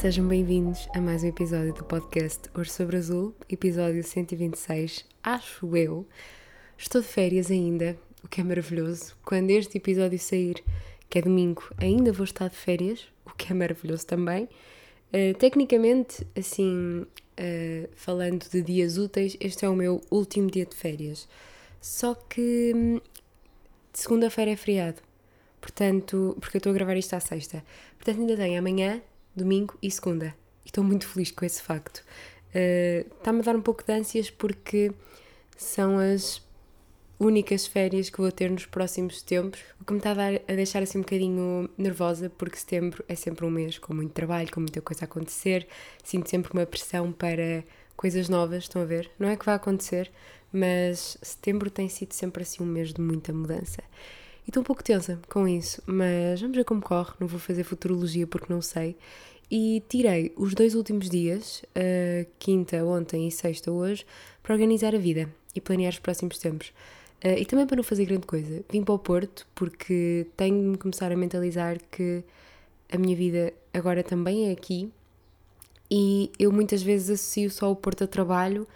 Sejam bem-vindos a mais um episódio do podcast Hoje sobre Azul, episódio 126, acho eu. Estou de férias ainda, o que é maravilhoso. Quando este episódio sair, que é domingo, ainda vou estar de férias, o que é maravilhoso também. Uh, tecnicamente, assim, uh, falando de dias úteis, este é o meu último dia de férias. Só que hum, segunda-feira é feriado. Portanto, porque eu estou a gravar isto à sexta. Portanto, ainda tenho amanhã, domingo e segunda. E estou muito feliz com esse facto. Está-me a dar um pouco de ânsias porque são as únicas férias que vou ter nos próximos tempos, o que me está a, dar, a, deixar assim um bocadinho nervosa, porque setembro é sempre um mês com muito trabalho, com muita coisa a acontecer, sinto sempre uma pressão para coisas novas, estão a ver? Não é que vai acontecer, mas setembro tem sido sempre assim um mês de muita mudança. E estou um pouco tensa com isso, mas vamos ver como corre. Não vou fazer futurologia porque não sei. E tirei os dois últimos dias, quinta ontem e sexta hoje, para organizar a vida e planear os próximos tempos. Uh, e também para não fazer grande coisa. Vim para o Porto porque tenho de me começar a mentalizar que a minha vida agora também é aqui e eu muitas vezes associo só o Porto a trabalho,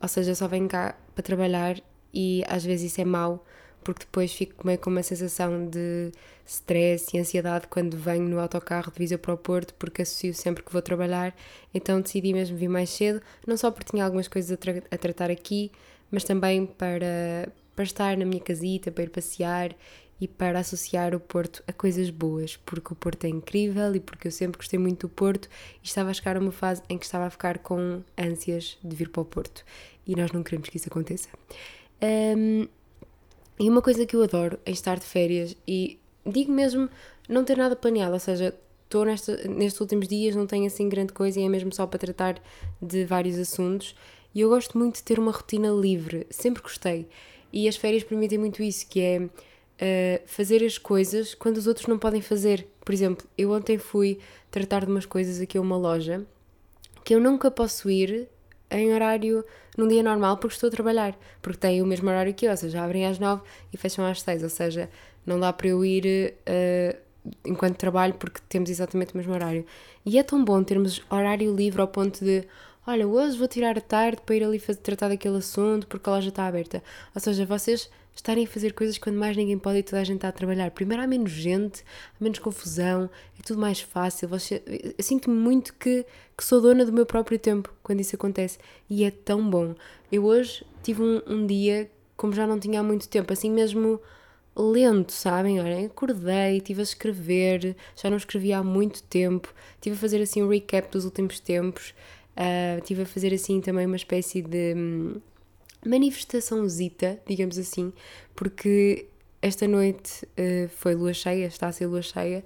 ou seja, só venho cá para trabalhar e às vezes isso é mau porque depois fico meio com uma sensação de stress e ansiedade quando venho no autocarro de Viseu para o Porto, porque associo sempre que vou trabalhar. Então decidi mesmo vir mais cedo, não só porque tinha algumas coisas a, tra a tratar aqui, mas também para, para estar na minha casita, para ir passear e para associar o Porto a coisas boas, porque o Porto é incrível e porque eu sempre gostei muito do Porto e estava a chegar a uma fase em que estava a ficar com ânsias de vir para o Porto e nós não queremos que isso aconteça. Um, e uma coisa que eu adoro em estar de férias, e digo mesmo não ter nada planeado, ou seja, estou nestes últimos dias, não tenho assim grande coisa e é mesmo só para tratar de vários assuntos. E eu gosto muito de ter uma rotina livre, sempre gostei. E as férias permitem muito isso, que é uh, fazer as coisas quando os outros não podem fazer. Por exemplo, eu ontem fui tratar de umas coisas aqui a uma loja que eu nunca posso ir em horário num dia normal porque estou a trabalhar, porque têm o mesmo horário que eu, ou seja, abrem às 9 e fecham às 6, ou seja, não dá para eu ir uh, enquanto trabalho porque temos exatamente o mesmo horário. E é tão bom termos horário livre ao ponto de, olha, hoje vou tirar a tarde para ir ali fazer, tratar daquele assunto porque a loja está aberta. Ou seja, vocês estarem a fazer coisas quando mais ninguém pode e toda a gente está a trabalhar. Primeiro há menos gente, há menos confusão, é tudo mais fácil. Você, eu sinto-me muito que, que sou dona do meu próprio tempo quando isso acontece e é tão bom. Eu hoje tive um, um dia como já não tinha há muito tempo, assim mesmo lento, sabem? Olha, acordei, estive a escrever, já não escrevia há muito tempo, estive a fazer assim um recap dos últimos tempos, uh, estive a fazer assim também uma espécie de hum, manifestaçãozita, digamos assim, porque esta noite uh, foi lua cheia, está a ser lua cheia,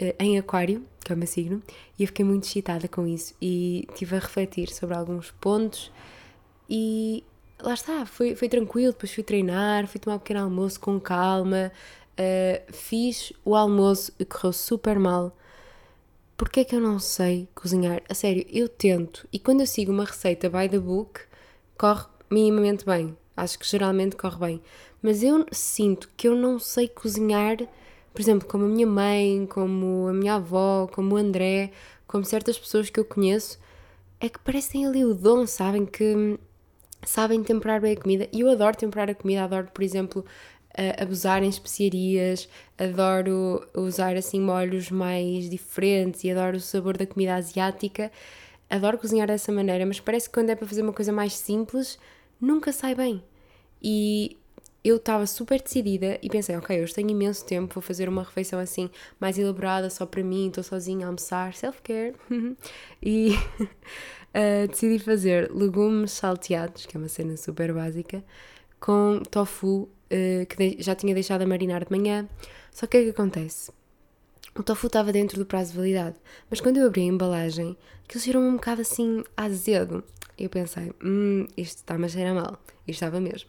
uh, em Aquário, que é o meu signo, e eu fiquei muito excitada com isso e estive a refletir sobre alguns pontos e lá está, foi, foi tranquilo, depois fui treinar, fui tomar um pequeno almoço com calma, uh, fiz o almoço e correu super mal. Porquê é que eu não sei cozinhar? A sério, eu tento e quando eu sigo uma receita by the book, corre minimamente bem. Acho que geralmente corre bem. Mas eu sinto que eu não sei cozinhar, por exemplo, como a minha mãe, como a minha avó, como o André, como certas pessoas que eu conheço, é que parecem ali o dom, sabem? Que sabem temperar bem a comida. E eu adoro temperar a comida, adoro, por exemplo, abusar em especiarias, adoro usar assim molhos mais diferentes e adoro o sabor da comida asiática. Adoro cozinhar dessa maneira, mas parece que quando é para fazer uma coisa mais simples, nunca sai bem. E eu estava super decidida e pensei, ok, hoje tenho imenso tempo, vou fazer uma refeição assim mais elaborada só para mim, estou sozinha a almoçar, self-care. e uh, decidi fazer legumes salteados, que é uma cena super básica, com tofu uh, que já tinha deixado a marinar de manhã. Só que o que é que acontece? O tofu estava dentro do prazo de validade, mas quando eu abri a embalagem, aquilo cheirou um bocado assim azedo. Eu pensei, hum, isto está-me a cheirar mal. E estava mesmo.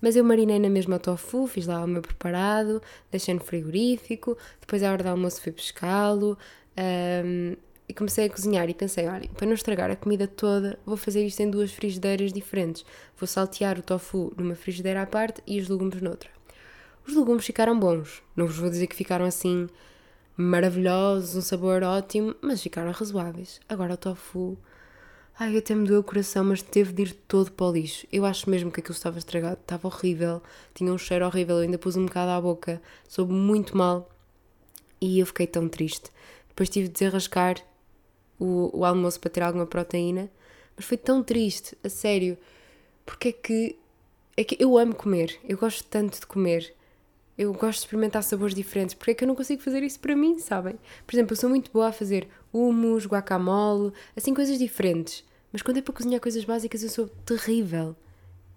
Mas eu marinei na mesma tofu, fiz lá o meu preparado, deixei no frigorífico, depois à hora do almoço fui pescá-lo um, e comecei a cozinhar e pensei, olha, para não estragar a comida toda, vou fazer isto em duas frigideiras diferentes. Vou saltear o tofu numa frigideira à parte e os legumes noutra. Os legumes ficaram bons, não vos vou dizer que ficaram assim maravilhosos, um sabor ótimo, mas ficaram razoáveis. Agora o tofu. Ai, até me doeu o coração, mas teve de ir todo para o lixo. Eu acho mesmo que aquilo estava estragado, estava horrível, tinha um cheiro horrível, eu ainda pus um bocado à boca, soube muito mal e eu fiquei tão triste. Depois tive de desarrascar o, o almoço para ter alguma proteína, mas foi tão triste, a sério, porque é que, é que eu amo comer, eu gosto tanto de comer eu gosto de experimentar sabores diferentes. Porque é que eu não consigo fazer isso para mim, sabem? Por exemplo, eu sou muito boa a fazer hummus, guacamole, assim coisas diferentes. Mas quando é para cozinhar coisas básicas eu sou terrível.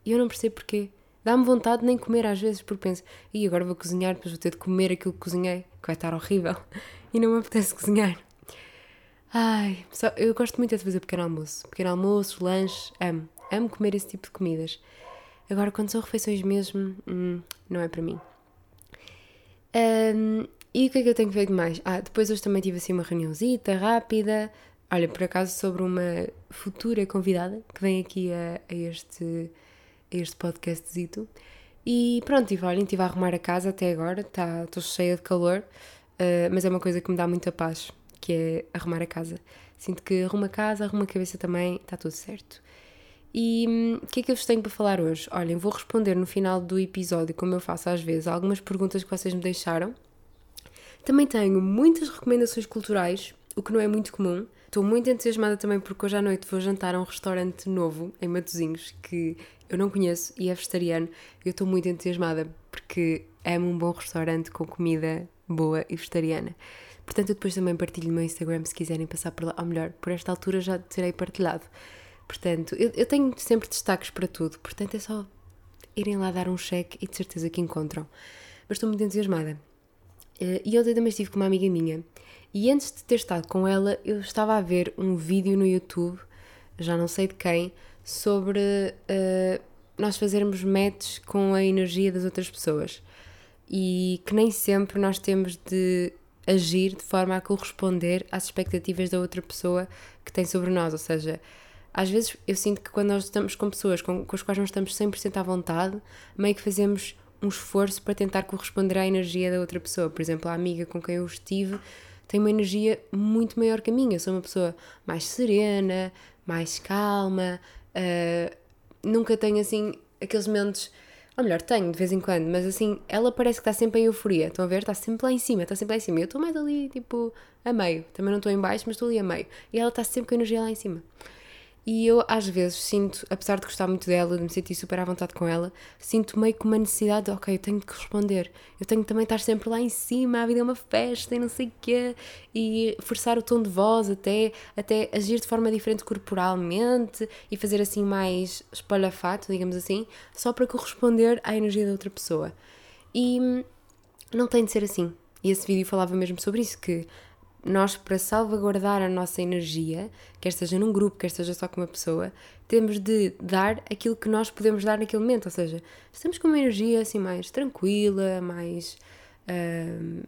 E eu não percebo porquê. Dá-me vontade de nem comer às vezes, porque penso, e agora vou cozinhar, depois vou ter de comer aquilo que cozinhei, que vai estar horrível. E não me apetece cozinhar. Ai, só, eu gosto muito de fazer pequeno almoço. Pequeno almoço, lanche, amo. Amo comer esse tipo de comidas. Agora, quando são refeições mesmo, hum, não é para mim. Um, e o que é que eu tenho feito mais? Ah, depois hoje também tive assim uma reuniãozita rápida. Olha, por acaso sobre uma futura convidada que vem aqui a, a este, a este podcastzito. E pronto, tive, olhem, estive a arrumar a casa até agora, tá, estou cheia de calor, uh, mas é uma coisa que me dá muita paz, que é arrumar a casa. Sinto que arrumo a casa, arrumo a cabeça também, está tudo certo. E hum, o que é que eu vos tenho para falar hoje? Olhem, vou responder no final do episódio, como eu faço às vezes, algumas perguntas que vocês me deixaram. Também tenho muitas recomendações culturais, o que não é muito comum. Estou muito entusiasmada também porque hoje à noite vou jantar a um restaurante novo em Matosinhos que eu não conheço e é vegetariano. Eu estou muito entusiasmada porque amo um bom restaurante com comida boa e vegetariana. Portanto, eu depois também partilho no meu Instagram se quiserem passar por lá. Ou melhor, por esta altura já terei partilhado. Portanto, eu, eu tenho sempre destaques para tudo, portanto é só irem lá dar um cheque e de certeza que encontram. Mas estou muito entusiasmada. Uh, e ontem também estive com uma amiga minha e antes de ter estado com ela, eu estava a ver um vídeo no YouTube, já não sei de quem, sobre uh, nós fazermos matches com a energia das outras pessoas e que nem sempre nós temos de agir de forma a corresponder às expectativas da outra pessoa que tem sobre nós, ou seja, às vezes eu sinto que quando nós estamos com pessoas com, com as quais não estamos 100% à vontade, meio que fazemos um esforço para tentar corresponder à energia da outra pessoa. Por exemplo, a amiga com quem eu estive tem uma energia muito maior que a minha. Eu sou uma pessoa mais serena, mais calma, uh, nunca tenho assim aqueles momentos. Ou melhor, tenho de vez em quando, mas assim, ela parece que está sempre em euforia. Estão a ver? Está sempre lá em cima, está sempre lá em cima. Eu estou mais ali, tipo, a meio. Também não estou em baixo, mas estou ali a meio. E ela está sempre com a energia lá em cima. E eu, às vezes, sinto, apesar de gostar muito dela, de me sentir super à vontade com ela, sinto meio que uma necessidade de, ok, eu tenho que responder. Eu tenho que também estar sempre lá em cima, a vida é uma festa e não sei o quê. E forçar o tom de voz até, até agir de forma diferente corporalmente e fazer assim mais espalhafato, digamos assim, só para corresponder à energia da outra pessoa. E não tem de ser assim. E esse vídeo falava mesmo sobre isso, que nós, para salvaguardar a nossa energia, quer seja num grupo, quer seja só com uma pessoa, temos de dar aquilo que nós podemos dar naquele momento. Ou seja, estamos com uma energia assim mais tranquila, mais uh,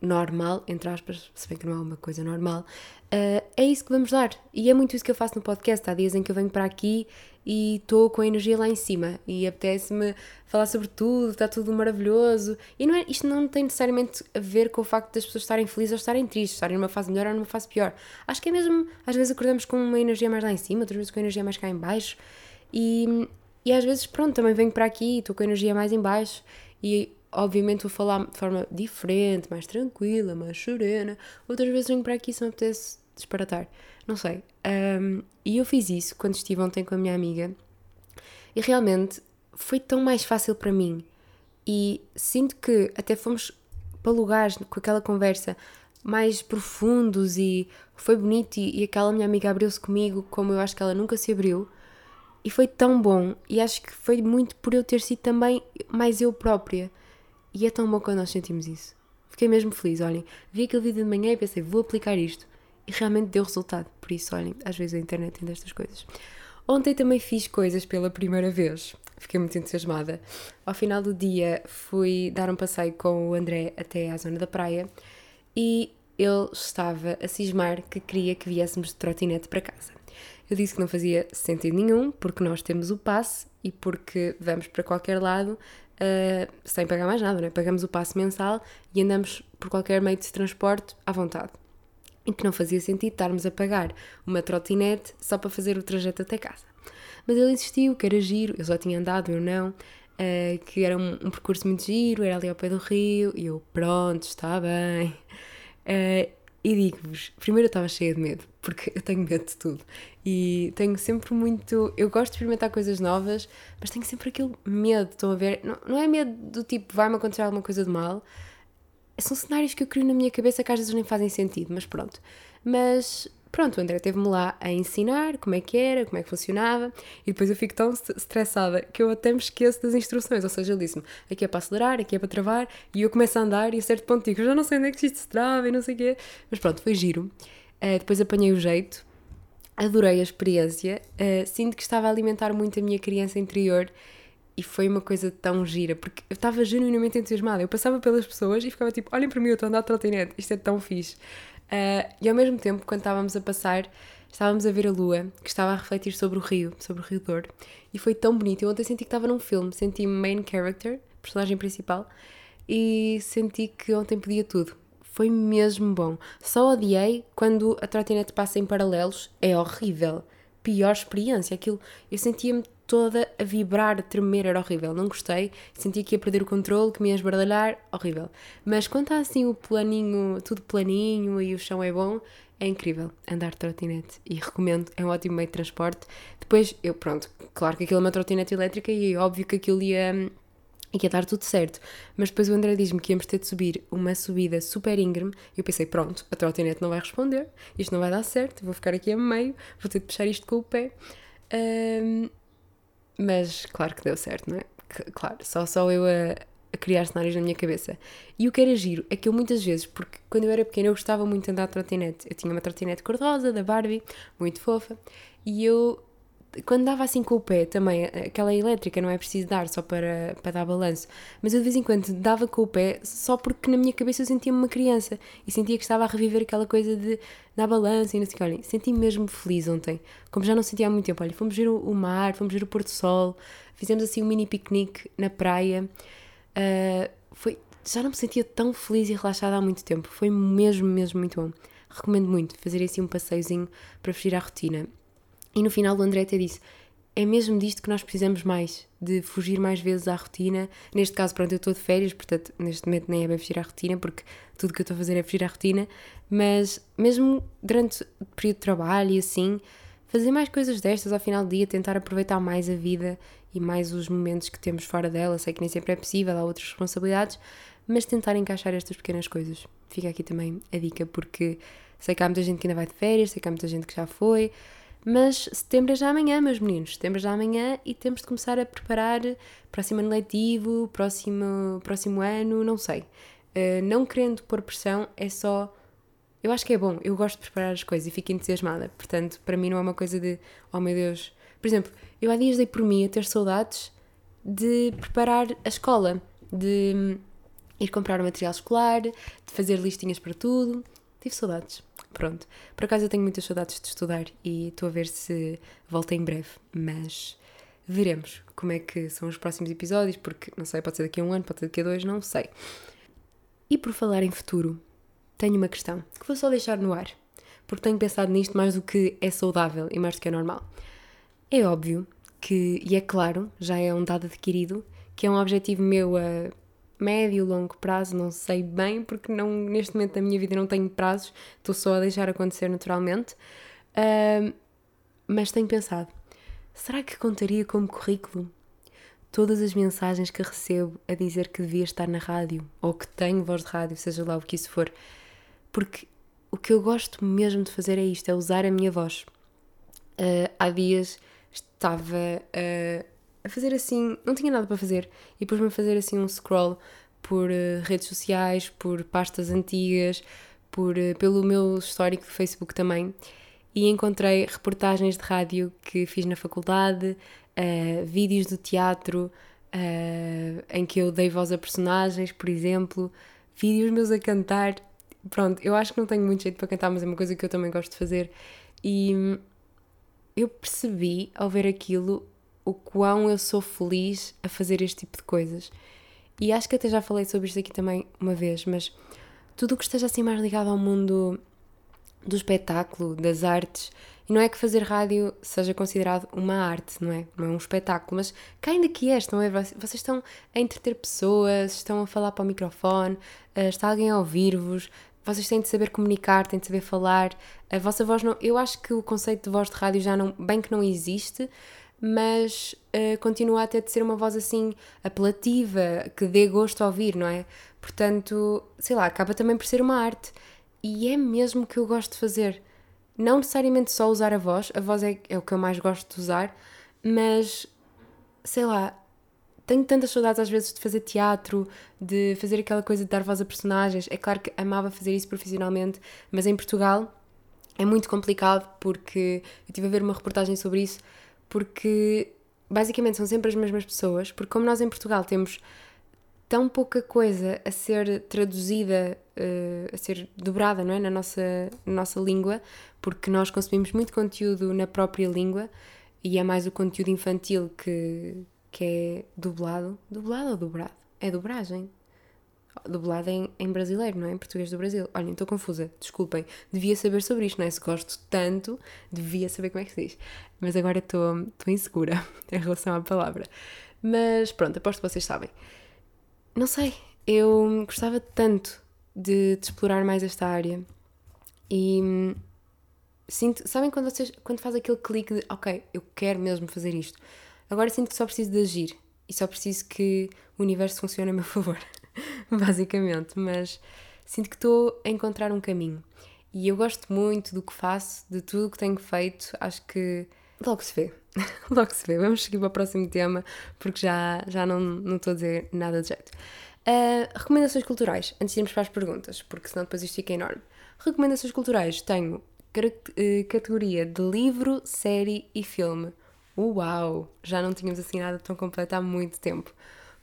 normal, entre aspas, se bem que não é uma coisa normal, uh, é isso que vamos dar. E é muito isso que eu faço no podcast. Há dias em que eu venho para aqui e estou com a energia lá em cima e apetece-me falar sobre tudo, está tudo maravilhoso. E não é, isto não tem necessariamente a ver com o facto das pessoas estarem felizes ou estarem tristes, estarem numa fase melhor ou numa fase pior. Acho que é mesmo, às vezes acordamos com uma energia mais lá em cima, outras vezes com a energia mais cá em baixo. E, e às vezes, pronto, também venho para aqui e estou com a energia mais em baixo e obviamente vou falar de forma diferente, mais tranquila, mais serena. Outras vezes venho para aqui se me apetece disparatar. Não sei. Um, e eu fiz isso quando estive ontem com a minha amiga e realmente foi tão mais fácil para mim. E sinto que até fomos para lugares com aquela conversa mais profundos e foi bonito. E, e aquela minha amiga abriu-se comigo como eu acho que ela nunca se abriu. E foi tão bom. E acho que foi muito por eu ter sido também mais eu própria. E é tão bom quando nós sentimos isso. Fiquei mesmo feliz, olhem. Vi aquele vídeo de manhã e pensei, vou aplicar isto. E realmente deu resultado. Por isso, olhem, às vezes a internet tem destas coisas. Ontem também fiz coisas pela primeira vez. Fiquei muito entusiasmada. Ao final do dia fui dar um passeio com o André até à zona da praia e ele estava a cismar que queria que viéssemos de trotinete para casa. Eu disse que não fazia sentido nenhum, porque nós temos o passe e porque vamos para qualquer lado uh, sem pagar mais nada, não é? Pagamos o passe mensal e andamos por qualquer meio de transporte à vontade. E que não fazia sentido estarmos a pagar uma trotinete só para fazer o trajeto até casa. Mas ele insistiu que era giro, eu só tinha andado, eu não, uh, que era um, um, percurso muito giro, era ali ao pé do rio, e eu, pronto, está bem. Uh, e digo-vos, primeiro eu estava cheia de medo, porque eu tenho medo de tudo. E tenho sempre muito. Eu gosto de experimentar coisas novas, mas tenho sempre aquele medo, estão a ver? Não, não é medo do tipo, vai-me acontecer alguma coisa de mal. São cenários que eu crio na minha cabeça que às vezes nem fazem sentido, mas pronto. Mas Pronto, o André teve-me lá a ensinar como é que era, como é que funcionava, e depois eu fico tão estressada que eu até me esqueço das instruções. Ou seja, ele disse-me: aqui é para acelerar, aqui é para travar, e eu começo a andar e a certo ponto digo: já não sei onde é que isto se trava e não sei o quê. Mas pronto, foi giro. Uh, depois apanhei o jeito, adorei a experiência, uh, sinto que estava a alimentar muito a minha criança interior e foi uma coisa tão gira, porque eu estava genuinamente entusiasmada. Eu passava pelas pessoas e ficava tipo: olhem para mim, eu estou a andar de trotinete, isto é tão fixe. Uh, e ao mesmo tempo, quando estávamos a passar, estávamos a ver a lua, que estava a refletir sobre o rio, sobre o Rio Douro, e foi tão bonito. Eu ontem senti que estava num filme, senti main character, personagem principal, e senti que ontem podia tudo. Foi mesmo bom. Só odiei quando a trotinete passa em paralelos, é horrível. Pior experiência. Aquilo, eu sentia-me toda a vibrar, a tremer, era horrível. Não gostei, sentia que ia perder o controle, que me ia esbardalhar, horrível. Mas quando está assim o planinho, tudo planinho e o chão é bom, é incrível andar de trotinete e recomendo, é um ótimo meio de transporte. Depois, eu, pronto, claro que aquilo é uma trotinete elétrica e é óbvio que aquilo ia, ia dar tudo certo. Mas depois o André diz-me que íamos ter de subir uma subida super íngreme e eu pensei, pronto, a trotinete não vai responder, isto não vai dar certo, vou ficar aqui a meio, vou ter de puxar isto com o pé. Um, mas claro que deu certo, não é? Claro, só, só eu a, a, criar cenários na minha cabeça. E o que era giro é que eu muitas vezes, porque quando eu era pequena eu gostava muito de andar de trotinete. Eu tinha uma trotinete cor-de-rosa da Barbie, muito fofa, e eu quando dava assim com o pé também, aquela elétrica não é preciso dar só para, para dar balanço, mas eu de vez em quando dava com o pé só porque na minha cabeça eu sentia-me uma criança e sentia que estava a reviver aquela coisa de dar balanço e não sei o que. Olha, senti-me mesmo feliz ontem, como já não sentia há muito tempo. Olha, fomos ver o, mar, fomos ver o pôr do sol, fizemos assim um mini piquenique na praia. Uh, foi, já não me sentia tão feliz e relaxada há muito tempo. Foi mesmo, mesmo muito bom. Recomendo muito fazer assim um passeiozinho para fugir à rotina. E no final o André até disse: é mesmo disto que nós precisamos mais, de fugir mais vezes à rotina. Neste caso, pronto, eu estou de férias, portanto, neste momento nem é bem fugir à rotina, porque tudo que eu estou a fazer é fugir à rotina, mas mesmo durante o período de trabalho e assim, fazer mais coisas destas ao final do dia, tentar aproveitar mais a vida e mais os momentos que temos fora dela. Sei que nem sempre é possível, há outras responsabilidades, mas tentar encaixar estas pequenas coisas. Fica aqui também a dica, porque sei que há muita gente que ainda vai de férias, sei que há muita gente que já foi. Mas setembro é já amanhã, meus meninos. Setembro é já amanhã e temos de começar a preparar próximo ano letivo, próximo, próximo ano, não sei. Uh, não querendo pôr pressão, é só. Eu acho que é bom, eu gosto de preparar as coisas e fico entusiasmada. Portanto, para mim não é uma coisa de, oh meu Deus. Por exemplo, eu há dias dei por mim a ter saudades de preparar a escola, de ir comprar o material escolar, de fazer listinhas para tudo. Tive saudades. Pronto. Por acaso eu tenho muitas saudades de estudar e estou a ver se volta em breve, mas veremos como é que são os próximos episódios, porque não sei, pode ser daqui a um ano, pode ser daqui a dois, não sei. E por falar em futuro, tenho uma questão que vou só deixar no ar, porque tenho pensado nisto mais do que é saudável e mais do que é normal. É óbvio que, e é claro, já é um dado adquirido, que é um objetivo meu a médio, longo prazo, não sei bem, porque não, neste momento da minha vida não tenho prazos, estou só a deixar acontecer naturalmente. Uh, mas tenho pensado, será que contaria como currículo todas as mensagens que recebo a dizer que devia estar na rádio ou que tenho voz de rádio, seja lá o que isso for? Porque o que eu gosto mesmo de fazer é isto, é usar a minha voz. Uh, há dias estava uh, a fazer assim, não tinha nada para fazer, e pus-me a fazer assim um scroll por uh, redes sociais, por pastas antigas, por, uh, pelo meu histórico de Facebook também, e encontrei reportagens de rádio que fiz na faculdade, uh, vídeos do teatro em que eu dei voz a personagens, por exemplo, vídeos meus a cantar. Pronto, eu acho que não tenho muito jeito para cantar, mas é uma coisa que eu também gosto de fazer. E hum, eu percebi ao ver aquilo o quão eu sou feliz a fazer este tipo de coisas. E acho que até já falei sobre isto aqui também uma vez, mas tudo o que esteja assim mais ligado ao mundo do espetáculo, das artes, e não é que fazer rádio seja considerado uma arte, não é? Não é um espetáculo, mas cá ainda que não é? Vocês estão a entreter pessoas, estão a falar para o microfone, eh, está alguém a ouvir-vos, vocês têm de saber comunicar, têm de saber falar. A vossa voz não. Eu acho que o conceito de voz de rádio já não. bem que não existe, mas uh, continua a ter de ser uma voz assim apelativa, que dê gosto a ouvir, não é? Portanto, sei lá, acaba também por ser uma arte. E é mesmo que eu gosto de fazer. Não necessariamente só usar a voz, a voz é, é o que eu mais gosto de usar, mas sei lá, tenho tantas saudades às vezes de fazer teatro, de fazer aquela coisa de dar voz a personagens. É claro que amava fazer isso profissionalmente, mas em Portugal é muito complicado porque eu estive a ver uma reportagem sobre isso, porque basicamente são sempre as mesmas pessoas, porque como nós em Portugal temos tão pouca coisa a ser traduzida, uh, a ser dobrada não é? na, nossa, na nossa língua, porque nós consumimos muito conteúdo na própria língua e é mais o conteúdo infantil que, que é dublado. Dublado ou dobrado? É dobragem. Dublado em, em brasileiro, não é? Em português do Brasil. Olhem, estou confusa, desculpem. Devia saber sobre isto, não é? Se gosto tanto, devia saber como é que se diz. Mas agora estou insegura em relação à palavra. Mas pronto, aposto que vocês sabem. Não sei, eu gostava tanto de, de explorar mais esta área e hum, sinto, sabem quando vocês quando faz aquele clique de ok, eu quero mesmo fazer isto. Agora sinto que só preciso de agir e só preciso que o universo funcione a meu favor, basicamente. Mas sinto que estou a encontrar um caminho e eu gosto muito do que faço, de tudo o que tenho feito. Acho que logo se vê, logo se vê. Vamos seguir para o próximo tema porque já, já não, não estou a dizer nada de jeito. Uh, recomendações culturais, antes de irmos para as perguntas, porque senão depois isto fica enorme. Recomendações culturais, tenho eh, categoria de livro, série e filme. Uau! Já não tínhamos assim nada tão completo há muito tempo.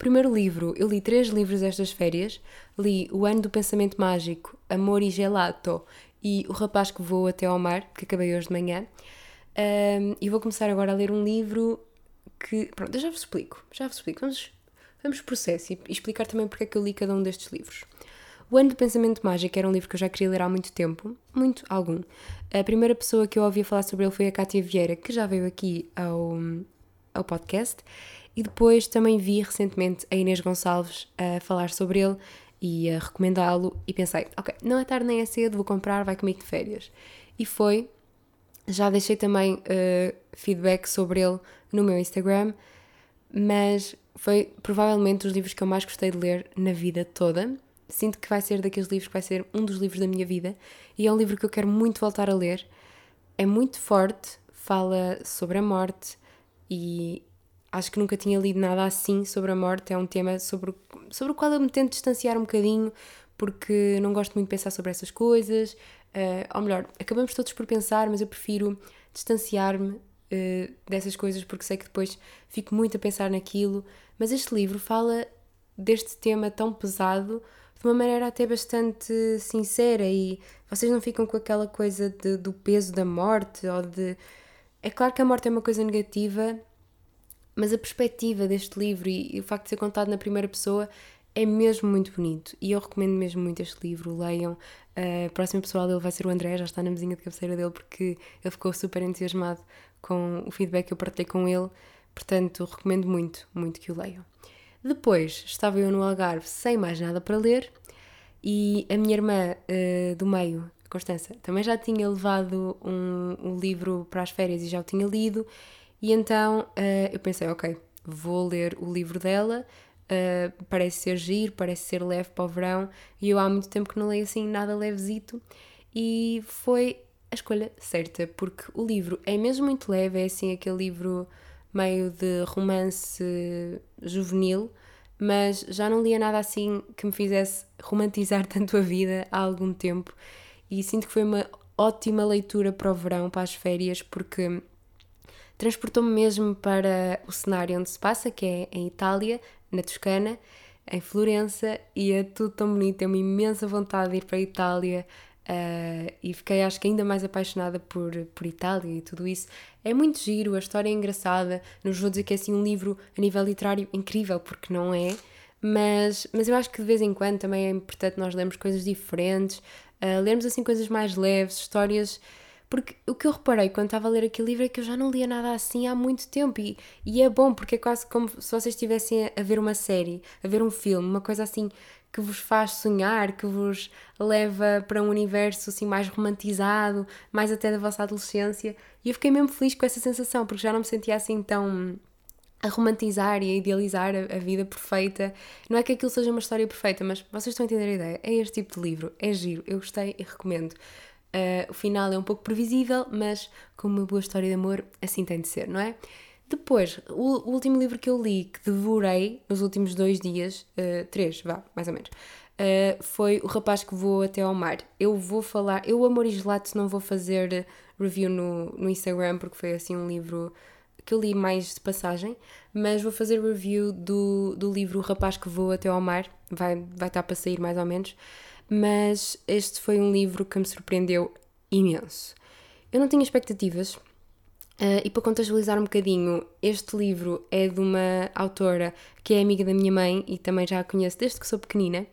Primeiro livro, eu li três livros estas férias. Li O Ano do Pensamento Mágico, Amor e Gelato e O Rapaz que Voa Até ao Mar, que acabei hoje de manhã. Um, e vou começar agora a ler um livro que. Pronto, eu já vos explico. Já vos explico. Vamos, vamos processo e explicar também porque é que eu li cada um destes livros. O Ano do Pensamento Mágico era um livro que eu já queria ler há muito tempo, muito, algum. A primeira pessoa que eu ouvi falar sobre ele foi a Cátia Vieira, que já veio aqui ao, ao podcast, e depois também vi recentemente a Inês Gonçalves a falar sobre ele e a recomendá-lo, e pensei, ok, não é tarde nem é cedo, vou comprar, vai comigo de férias. E foi, já deixei também uh, feedback sobre ele no meu Instagram, mas foi provavelmente os livros que eu mais gostei de ler na vida toda sinto que vai ser daqueles livros que vai ser um dos livros da minha vida e é um livro que eu quero muito voltar a ler. É muito forte, fala sobre a morte e acho que nunca tinha lido nada assim sobre a morte. É um tema sobre, sobre o qual eu me tento distanciar um bocadinho porque não gosto muito de pensar sobre essas coisas. Uh, ou melhor, acabamos todos por pensar, mas eu prefiro distanciar-me uh, dessas coisas porque sei que depois fico muito a pensar naquilo. Mas este livro fala deste tema tão pesado de uma maneira até bastante sincera e vocês não ficam com aquela coisa de, do peso da morte ou de. É claro que a morte é uma coisa negativa, mas a perspectiva deste livro e, e o facto de ser contado na primeira pessoa é mesmo muito bonito e eu recomendo mesmo muito este livro. Leiam. A próxima pessoa dele vai ser o André, já está na mesinha de cabeceira dele porque ele ficou super entusiasmado com o feedback que eu partilhei com ele. Portanto, recomendo muito, muito que o leiam. Depois estava eu no Algarve sem mais nada para ler e a minha irmã uh, do meio, Constança, também já tinha levado um, um, livro para as férias e já o tinha lido, e então uh, eu pensei, ok, vou ler o livro dela. Uh, parece ser giro, parece ser leve para o verão e eu há muito tempo que não leio assim nada levezito e foi a escolha certa porque o livro é mesmo muito leve, é assim aquele livro meio de romance juvenil, mas já não lia nada assim que me fizesse romantizar tanto a vida há algum tempo e sinto que foi uma ótima leitura para o verão, para as férias, porque transportou-me mesmo para o cenário onde se passa, que é em Itália, na Toscana, em Florença, e é tudo tão bonito, tenho uma imensa vontade de ir para a Itália, Uh, e fiquei, acho que, ainda mais apaixonada por, por Itália e tudo isso. É muito giro, a história é engraçada. Não vou dizer que é assim um livro a nível literário incrível, porque não é. Mas, mas eu acho que de vez em quando também é importante nós lermos coisas diferentes, uh, lermos assim coisas mais leves, histórias. Porque o que eu reparei quando estava a ler aquele livro é que eu já não lia nada assim há muito tempo e, e é bom porque é quase como se vocês estivessem a ver uma série, a ver um filme, uma coisa assim que vos faz sonhar, que vos leva para um universo assim mais romantizado, mais até da vossa adolescência. E eu fiquei mesmo feliz com essa sensação, porque já não me sentia assim tão a romantizar e a idealizar a, vida perfeita. Não é que aquilo seja uma história perfeita, mas vocês estão a entender a ideia. É este tipo de livro, é giro, eu gostei e recomendo. Uh, o final é um pouco previsível, mas como uma boa história de amor, assim tem de ser, não é? Depois, o, o, último livro que eu li, que devorei nos últimos dois dias, uh, três, vá, mais ou menos, uh, foi O Rapaz que Voa Até ao Mar. Eu vou falar, eu, Amor e Gelato, não vou fazer review no, no Instagram, porque foi assim um livro que eu li mais de passagem, mas vou fazer review do, do livro O Rapaz que Voa Até ao Mar, vai, vai estar para sair mais ou menos, mas este foi um livro que me surpreendeu imenso. Eu não tinha expectativas, Uh, e para contextualizar um bocadinho, este livro é de uma autora que é amiga da minha mãe e também já a conheço desde que sou pequenina.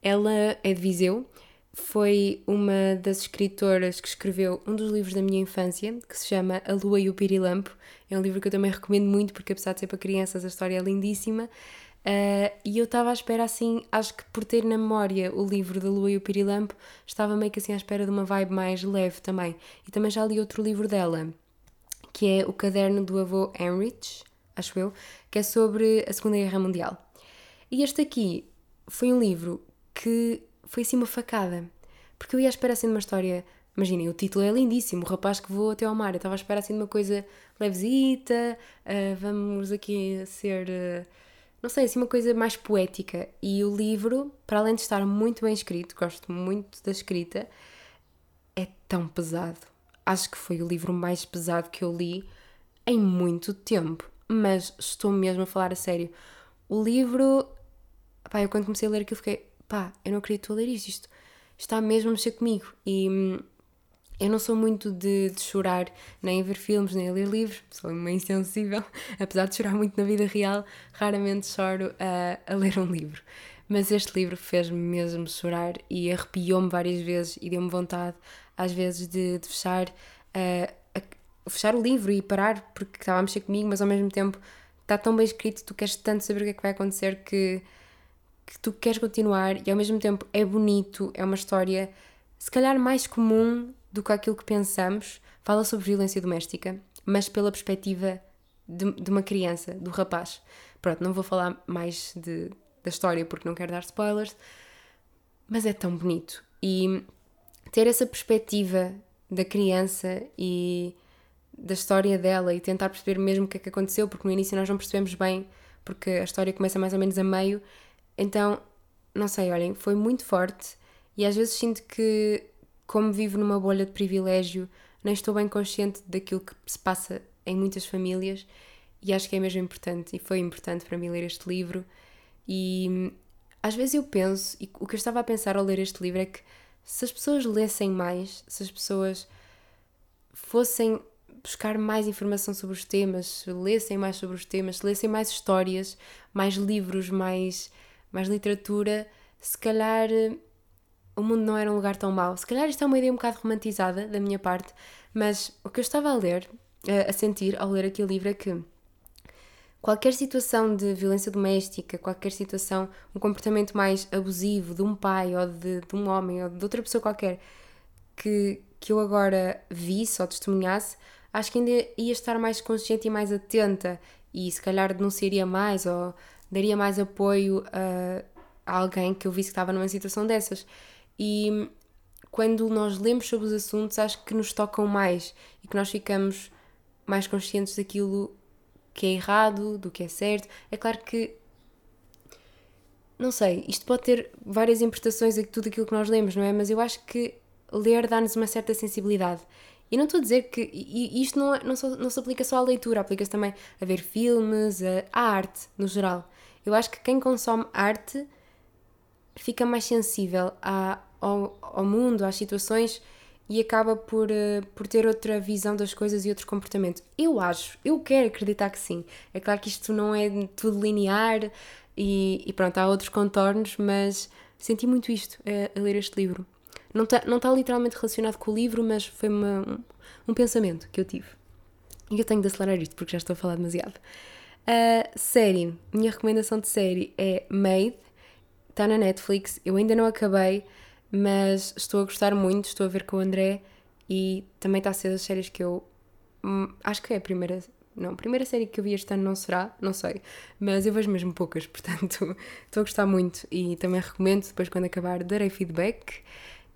Ela é de Viseu, foi uma das escritoras que escreveu um dos livros da minha infância, que se chama A Lua e o Pirilampo. É um livro que eu também recomendo muito, porque apesar de ser para crianças, a história é lindíssima. Uh, e eu estava à espera assim, acho que por ter na memória o livro da Lua e o Pirilampo, estava meio que assim à espera de uma vibe mais leve também. E também já li outro livro dela, que é o caderno do avô Heinrich, acho eu, que é sobre a Segunda Guerra Mundial. E este aqui foi um livro que foi assim uma facada, porque eu ia à espera assim de uma história. Imaginem, o título é lindíssimo, o rapaz que voa até ao mar. Eu estava à espera assim de uma coisa levezita, uh, vamos aqui ser. Uh, não sei, assim uma coisa mais poética. E o livro, para além de estar muito bem escrito, gosto muito da escrita, é tão pesado acho que foi o livro mais pesado que eu li em muito tempo. Mas estou mesmo a falar a sério. O livro. Pá, eu quando comecei a ler aquilo fiquei. Pá, eu não acredito a ler isto. Isto está mesmo a mexer comigo. E hum, eu não sou muito de, de, chorar, nem ver filmes, nem ler livros. Sou uma insensível. Apesar de chorar muito na vida real, raramente choro a, a ler um livro. Mas este livro fez-me mesmo chorar e arrepiou-me várias vezes e deu-me vontade às vezes de, de fechar, uh, a, fechar o livro e parar porque estava a mexer comigo, mas ao mesmo tempo está tão bem escrito, tu queres tanto saber o que é que vai acontecer que, que tu queres continuar e ao mesmo tempo é bonito, é uma história se calhar mais comum do que aquilo que pensamos. Fala sobre violência doméstica, mas pela perspectiva de, de uma criança, do rapaz. Pronto, não vou falar mais de, da história porque não quero dar spoilers, mas é tão bonito. E ter essa perspectiva da criança e da história dela e tentar perceber mesmo o que é que aconteceu, porque no início nós não percebemos bem, porque a história começa mais ou menos a meio. Então, não sei, olhem, foi muito forte e às vezes sinto que, como vivo numa bolha de privilégio, nem estou bem consciente daquilo que se passa em muitas famílias e acho que é mesmo importante e foi importante para mim ler este livro. E às vezes eu penso, e o que eu estava a pensar ao ler este livro é que se as pessoas lessem mais, se as pessoas fossem buscar mais informação sobre os temas, se lessem mais sobre os temas, se lessem mais histórias, mais livros, mais, mais literatura, se calhar eh, o mundo não era um lugar tão mau. Se calhar isto é uma ideia um bocado romantizada da minha parte, mas o que eu estava a ler, a sentir ao ler aquele livro é que qualquer situação de violência doméstica, qualquer situação, um comportamento mais abusivo de um pai ou de, de um homem ou de outra pessoa qualquer que, que eu agora visse ou testemunhasse, acho que ainda ia estar mais consciente e mais atenta e se calhar denunciaria mais ou daria mais apoio a, a alguém que eu visse que estava numa situação dessas. E quando nós lemos sobre os assuntos, acho que nos tocam mais e que nós ficamos mais conscientes daquilo que é errado, do que é certo. É claro que. Não sei, isto pode ter várias interpretações a tudo aquilo que nós lemos, não é? Mas eu acho que ler dá-nos uma certa sensibilidade. E não estou a dizer que. E isto não, não, só, não se aplica só à leitura, aplica-se também a ver filmes, a, à arte, no geral. Eu acho que quem consome arte fica mais sensível à, ao, ao mundo, às situações e acaba por, uh, por ter outra visão das coisas e outro comportamento. Eu acho, eu quero acreditar que sim. É claro que isto não é tudo linear e, e pronto, há outros contornos, mas senti muito isto a, a ler este livro. Não está não tá literalmente relacionado com o livro, mas foi uma, um, um pensamento que eu tive. E eu tenho de acelerar isto porque já estou a falar demasiado. A série, minha recomendação de série é Made, está na Netflix. Eu ainda não acabei, mas estou a gostar muito. Estou a ver com o André e também está a ser das séries que eu. Hum, acho que é a primeira. Não, a primeira série que eu vi este ano não será, não sei. Mas eu vejo mesmo poucas, portanto estou a gostar muito e também recomendo. Depois, quando acabar, darei feedback.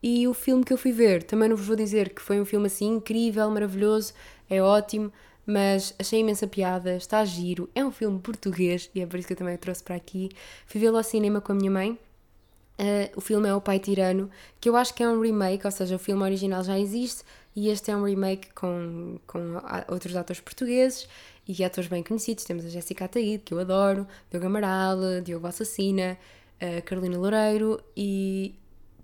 E o filme que eu fui ver, também não vos vou dizer que foi um filme assim incrível, maravilhoso, é ótimo, mas achei imensa piada, está giro, é um filme português e é por isso que eu também o trouxe para aqui. Fui vê-lo ao cinema com a minha mãe. Uh, o filme é O Pai Tirano, que eu acho que é um remake, ou seja, o filme original já existe e este é um remake com, com outros atores portugueses e atores bem conhecidos. Temos a Jéssica Ataíde, que eu adoro, Diogo Amaral, Diogo Assassina, a Carolina Loureiro e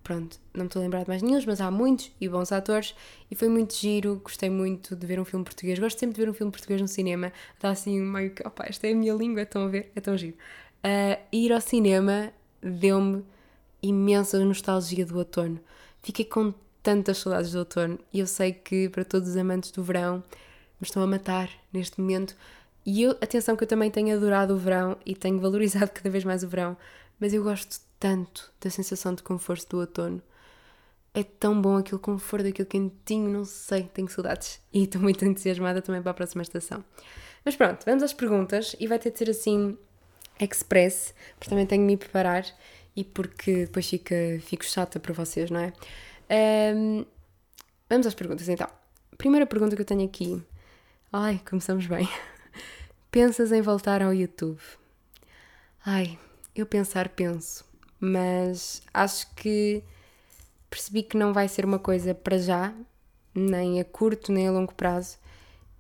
pronto, não me estou a lembrar de mais nenhum, mas há muitos e bons atores e foi muito giro, gostei muito de ver um filme português, gosto sempre de ver um filme português no cinema, dá assim meio que, opa, esta é a minha língua, estão a ver? É tão giro. Uh, ir ao cinema deu-me imensa nostalgia do outono, fiquei com tantas saudades do outono e eu sei que para todos os amantes do verão me estão a matar neste momento e eu, atenção que eu também tenho adorado o verão e tenho valorizado cada vez mais o verão, mas eu gosto tanto da sensação de conforto do outono. É tão bom aquele conforto, aquele quentinho, não sei, tenho saudades. E estou muito entusiasmada também para a próxima estação. Mas pronto, vamos às perguntas e vai ter de ser assim express, porque também tenho de me preparar e porque depois fica, fico chata para vocês, não é? Um, vamos às perguntas então. Primeira pergunta que eu tenho aqui. Ai, começamos bem. Pensas em voltar ao YouTube? Ai, eu pensar, penso mas acho que percebi que não vai ser uma coisa para já, nem a curto nem a longo prazo.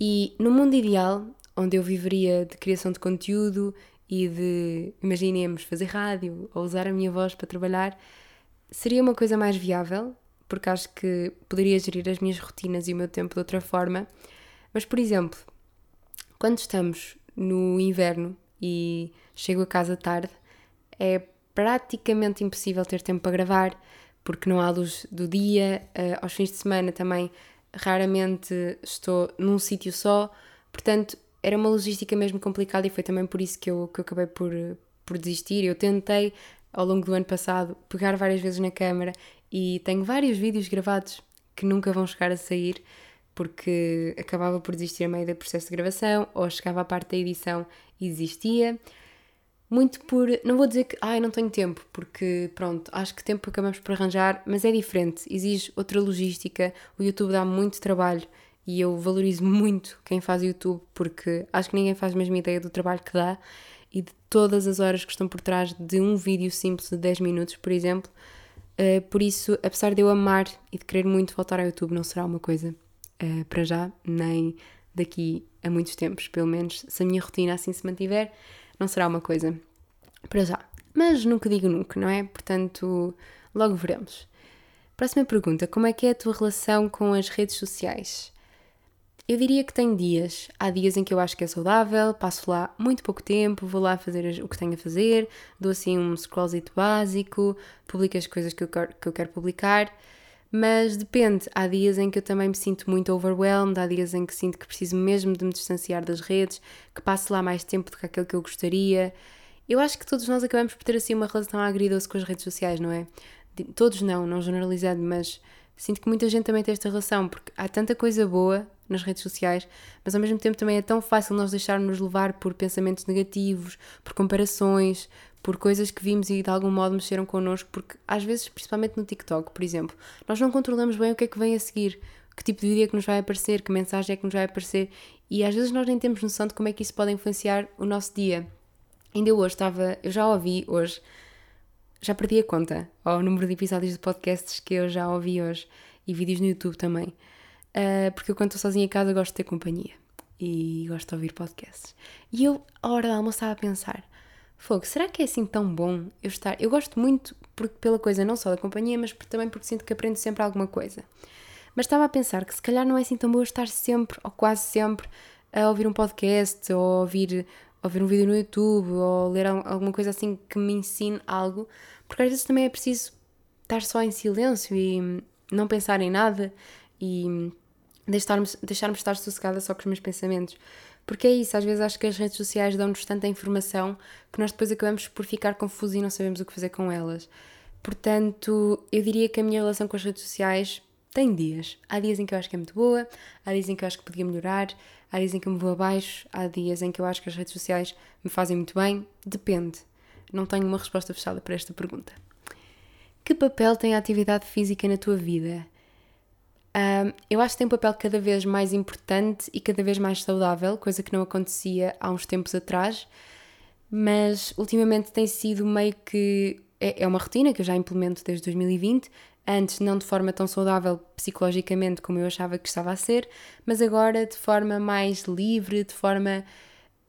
E no mundo ideal, onde eu viveria de criação de conteúdo e de, imaginemos, fazer rádio ou usar a minha voz para trabalhar, seria uma coisa mais viável, porque acho que poderia gerir as minhas rotinas e o meu tempo de outra forma. Mas, por exemplo, quando estamos no inverno e chego a casa tarde, é praticamente impossível ter tempo para gravar, porque não há luz do dia. Uh, aos fins de semana também raramente estou num sítio só, portanto era uma logística mesmo complicada e foi também por isso que eu, que eu acabei por, por desistir. Eu tentei ao longo do ano passado pegar várias vezes na câmara e tenho vários vídeos gravados que nunca vão chegar a sair porque acabava por desistir a meio do processo de gravação ou chegava à parte da edição e desistia muito por. Não vou dizer que. Ai, não tenho tempo, porque pronto, acho que tempo acabamos por arranjar, mas é diferente, exige outra logística. O YouTube dá muito trabalho e eu valorizo muito quem faz YouTube, porque acho que ninguém faz a mesma ideia do trabalho que dá e de todas as horas que estão por trás de um vídeo simples de 10 minutos, por exemplo. Uh, por isso, apesar de eu amar e de querer muito voltar ao YouTube, não será uma coisa uh, para já, nem daqui a muitos tempos, pelo menos se a minha rotina assim se mantiver não será uma coisa para já. Mas nunca digo nunca, não é? Portanto, logo veremos. Próxima pergunta: como é que é a tua relação com as redes sociais? Eu diria que tenho dias. Há dias em que eu acho que é saudável, passo lá muito pouco tempo, vou lá fazer o que tenho a fazer, dou assim um scrollzito básico, publico as coisas que eu quero, que eu quero publicar, mas depende. Há dias em que eu também me sinto muito overwhelmed, há dias em que sinto que preciso mesmo de me distanciar das redes, que passo lá mais tempo do que aquilo que eu gostaria. Eu acho que todos nós acabamos por ter assim uma relação agridoce com as redes sociais, não é? Todos não, não generalizando, mas sinto que muita gente também tem esta relação, porque há tanta coisa boa nas redes sociais, mas ao mesmo tempo também é tão fácil nós deixarmos levar por pensamentos negativos, por comparações, por coisas que vimos e de algum modo mexeram connosco, porque às vezes, principalmente no TikTok, por exemplo, nós não controlamos bem o que é que vem a seguir, que tipo de vídeo é que nos vai aparecer, que mensagem é que nos vai aparecer, e às vezes nós nem temos noção de como é que isso pode influenciar o nosso dia. Ainda hoje estava, eu já ouvi hoje, já perdi a conta ao número de episódios de podcasts que eu já ouvi hoje e vídeos no YouTube também, uh, porque eu quando estou sozinha em casa gosto de ter companhia e gosto de ouvir podcasts. E eu, à hora de almoçar, a pensar: Fogo, será que é assim tão bom eu estar. Eu gosto muito porque pela coisa não só da companhia, mas também porque sinto que aprendo sempre alguma coisa. Mas estava a pensar que se calhar não é assim tão boa estar sempre, ou quase sempre, a ouvir um podcast, ou ouvir, ouvir um vídeo no YouTube, ou ler alguma coisa assim que me ensine algo, porque às vezes também é preciso estar só em silêncio e não pensar em nada e deixar-me deixar estar sossegada só com os meus pensamentos. Porque é isso, às vezes acho que as redes sociais dão-nos tanta informação que nós depois acabamos por ficar confusos e não sabemos o que fazer com elas. Portanto, eu diria que a minha relação com as redes sociais tem dias. Há dias em que eu acho que é muito boa, há dias em que eu acho que podia melhorar, há dias em que eu me vou abaixo, há dias em que eu acho que as redes sociais me fazem muito bem. Depende. Não tenho uma resposta fechada para esta pergunta. Que papel tem a atividade física na tua vida? Um, eu acho que tem um papel cada vez mais importante e cada vez mais saudável, coisa que não acontecia há uns tempos atrás, mas ultimamente tem sido meio que. É, é uma rotina que eu já implemento desde 2020, antes não de forma tão saudável psicologicamente como eu achava que estava a ser, mas agora de forma mais livre, de forma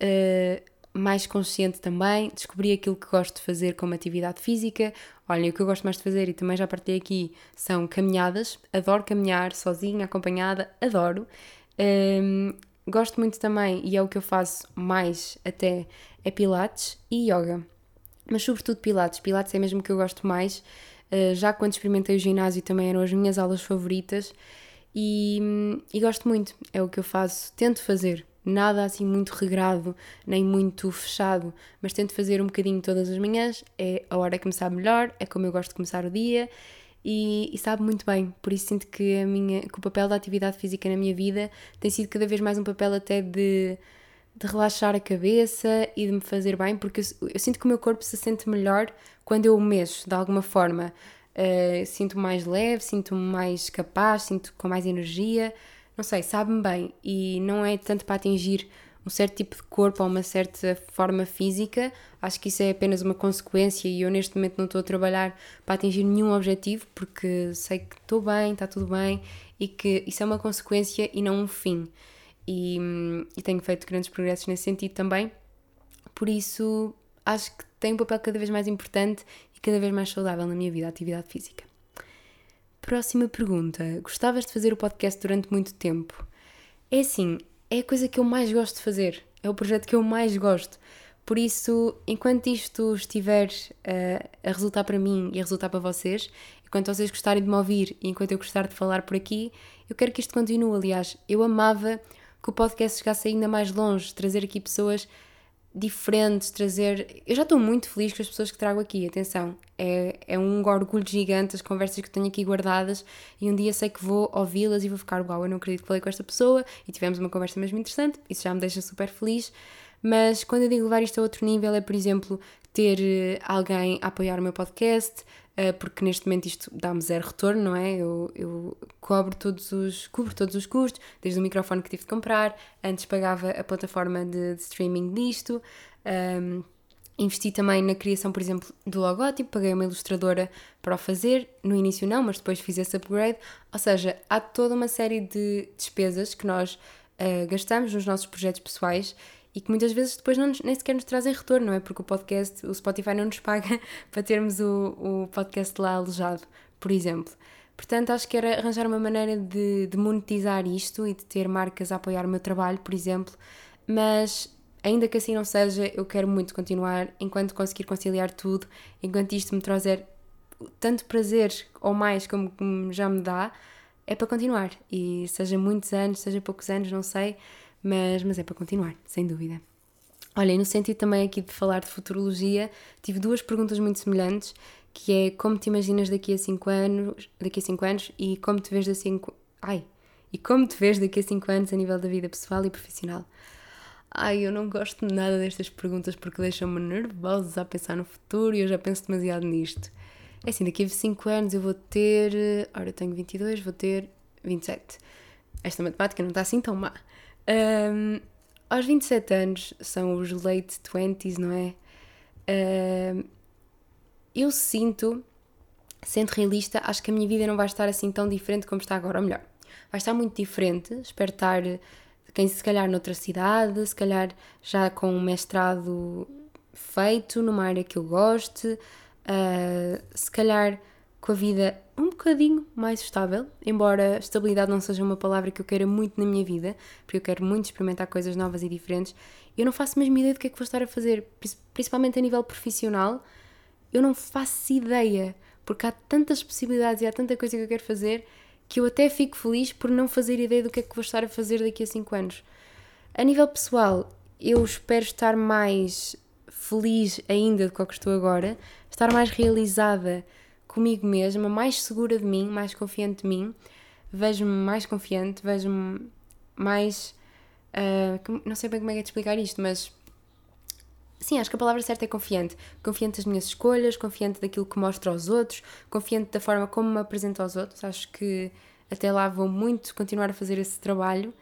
uh, mais consciente também. Descobri aquilo que gosto de fazer como atividade física, Olha, o que eu gosto mais de fazer e também já partilhei aqui são caminhadas. Adoro caminhar sozinha, acompanhada, adoro. Um, gosto muito também, e é o que eu faço mais até, é Pilates e Yoga. Mas sobretudo Pilates. Pilates é mesmo que eu gosto mais. Uh, já quando experimentei o ginásio também eram as minhas aulas favoritas. E, e gosto muito, é o que eu faço, tento fazer nada assim muito regrado, nem muito fechado, mas tento fazer um bocadinho todas as manhãs, é a hora que me sabe melhor, é como eu gosto de começar o dia e, e, sabe muito bem, por isso sinto que, a minha, que o papel da atividade física na minha vida tem sido cada vez mais um papel até de, de relaxar a cabeça e de me fazer bem, porque eu, eu sinto que o meu corpo se sente melhor quando eu o mexo de alguma forma. Uh, sinto-me mais leve, sinto-me mais capaz, sinto com mais energia não sei, sabe-me bem e não é tanto para atingir um certo tipo de corpo ou uma certa forma física, acho que isso é apenas uma consequência e eu neste momento não estou a trabalhar para atingir nenhum objetivo porque sei que estou bem, está tudo bem e que isso é uma consequência e não um fim. E, e tenho feito grandes progressos nesse sentido também, por isso acho que tem um papel cada vez mais importante e cada vez mais saudável na minha vida, a atividade física. Próxima pergunta. Gostavas de fazer o podcast durante muito tempo? É assim, é a coisa que eu mais gosto de fazer. É o projeto que eu mais gosto. Por isso, enquanto isto estiver uh, a resultar para mim e a resultar para vocês, enquanto vocês gostarem de me ouvir e enquanto eu gostar de falar por aqui, eu quero que isto continue. Aliás, eu amava que o podcast chegasse ainda mais longe, trazer aqui pessoas diferentes, trazer. Eu já estou muito feliz com as pessoas que trago aqui, atenção. É, é um orgulho gigante as conversas que tenho aqui guardadas e um dia sei que vou ouvi-las e vou ficar, uau, eu não acredito que falei com esta pessoa e tivemos uma conversa mesmo interessante, isso já me deixa super feliz. Mas quando eu digo levar isto a outro nível, é por exemplo ter eh, alguém a apoiar o meu podcast, porque neste momento isto dá-me zero retorno, não é? Eu, eu cobro todos os, cubro todos os custos, desde o microfone que tive de comprar, antes pagava a plataforma de, de streaming disto, um, investi também na criação, por exemplo, do logótipo, paguei uma ilustradora para o fazer, no início não, mas depois fiz esse upgrade, ou seja, há toda uma série de despesas que nós uh, gastamos nos nossos projetos pessoais e que muitas vezes depois não, nem sequer nos trazem retorno, não é? Porque o podcast, o Spotify não nos paga para termos o, o podcast lá alojado, por exemplo. Portanto, acho que era arranjar uma maneira de, de monetizar isto e de ter marcas a apoiar o meu trabalho, por exemplo, mas ainda que assim não seja, eu quero muito continuar enquanto conseguir conciliar tudo, enquanto isto me trazer tanto prazer ou mais como já me dá, é para continuar. E seja muitos anos, seja poucos anos, não sei, mas, mas é para continuar, sem dúvida. Olha, e no sentido também aqui de falar de futurologia, tive duas perguntas muito semelhantes, que é como te imaginas daqui a 5 anos, daqui a 5 anos e como te vês daqui a 5 ai, e como te vês daqui a 5 anos a nível da vida pessoal e profissional. Ai, eu não gosto nada destas perguntas porque deixam-me nervosa a pensar no futuro e eu já penso demasiado nisto. É assim, daqui a 5 anos eu vou ter. Ora, eu tenho 22, vou ter 27. Esta matemática não está assim tão má. Um, aos 27 anos, são os late 20s, não é? Um, eu sinto, sendo realista, acho que a minha vida não vai estar assim tão diferente como está agora, ou melhor, vai estar muito diferente. Espero estar, quem se calhar, noutra cidade, se calhar já com um mestrado feito numa área que eu goste. uh, se calhar com a vida um bocadinho mais estável, embora estabilidade não seja uma palavra que eu queira muito na minha vida, porque eu quero muito experimentar coisas novas e diferentes, eu não faço mesmo ideia do que é que vou estar a fazer, principalmente a nível profissional, eu não faço ideia, porque há tantas possibilidades e há tanta coisa que eu quero fazer que eu até fico feliz por não fazer ideia do que é que vou estar a fazer daqui a 5 anos. A nível pessoal, eu espero estar mais feliz ainda do que estou agora, estar mais realizada comigo mesma, mais segura de mim, mais confiante de mim. Vejo-me mais confiante, vejo-me mais. Uh, não sei bem como é que é de explicar isto, mas. Sim, acho que a palavra certa é confiante. Confiante das minhas escolhas, confiante daquilo que mostro aos outros, confiante da forma como me apresento aos outros. Acho que até lá vou muito continuar a fazer esse trabalho.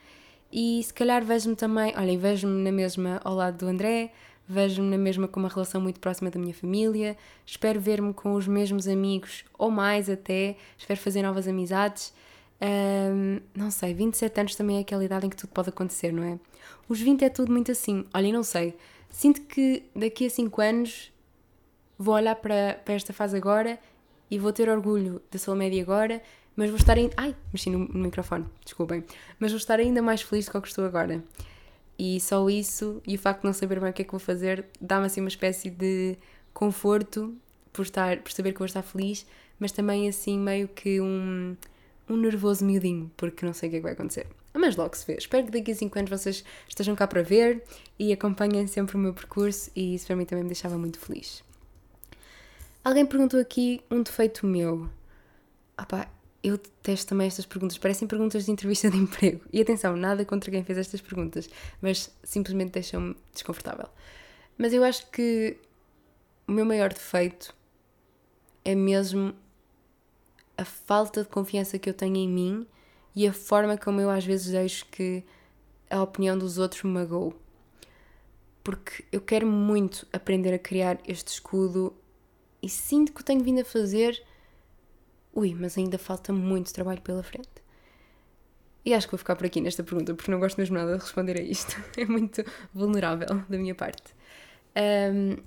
E se calhar vejo-me também, olhem, vejo-me na mesma ao lado do André, vejo-me na mesma com uma relação muito próxima da minha família, espero ver-me com os mesmos amigos ou mais até, espero fazer novas amizades. Um, não sei, 27 anos também é aquela idade em que tudo pode acontecer, não é? Os 20 é tudo muito assim. Olha, não sei, sinto que daqui a 5 anos vou olhar para, para esta fase agora e vou ter orgulho da sua média agora, mas vou estar ainda. Ai, mexi no, no microfone, desculpem. Mas vou estar ainda mais feliz do que eu estou agora. E só isso e o facto de não saber bem o que é que vou fazer dá-me assim uma espécie de conforto por, estar, por saber que vou estar feliz, mas também assim meio que um, um nervoso miudinho, porque não sei o que é que vai acontecer. Mas logo se vê. Espero que daqui a 5 anos vocês estejam cá para ver e acompanhem sempre o meu percurso e isso para mim também me deixava muito feliz. Alguém perguntou aqui um defeito meu. Ah pá, eu detesto também estas perguntas, parecem perguntas de entrevista de emprego. E atenção, nada contra quem fez estas perguntas, mas simplesmente deixam-me desconfortável. Mas eu acho que o meu maior defeito é mesmo a falta de confiança que eu tenho em mim e a forma como eu às vezes deixo que a opinião dos outros me magoe. Porque eu quero muito aprender a criar este escudo e sinto que o tenho vindo a fazer ui, mas ainda falta muito trabalho pela frente. E acho que vou ficar por aqui nesta pergunta, porque não gosto mesmo nada de responder a isto. É muito vulnerável da minha parte. Um,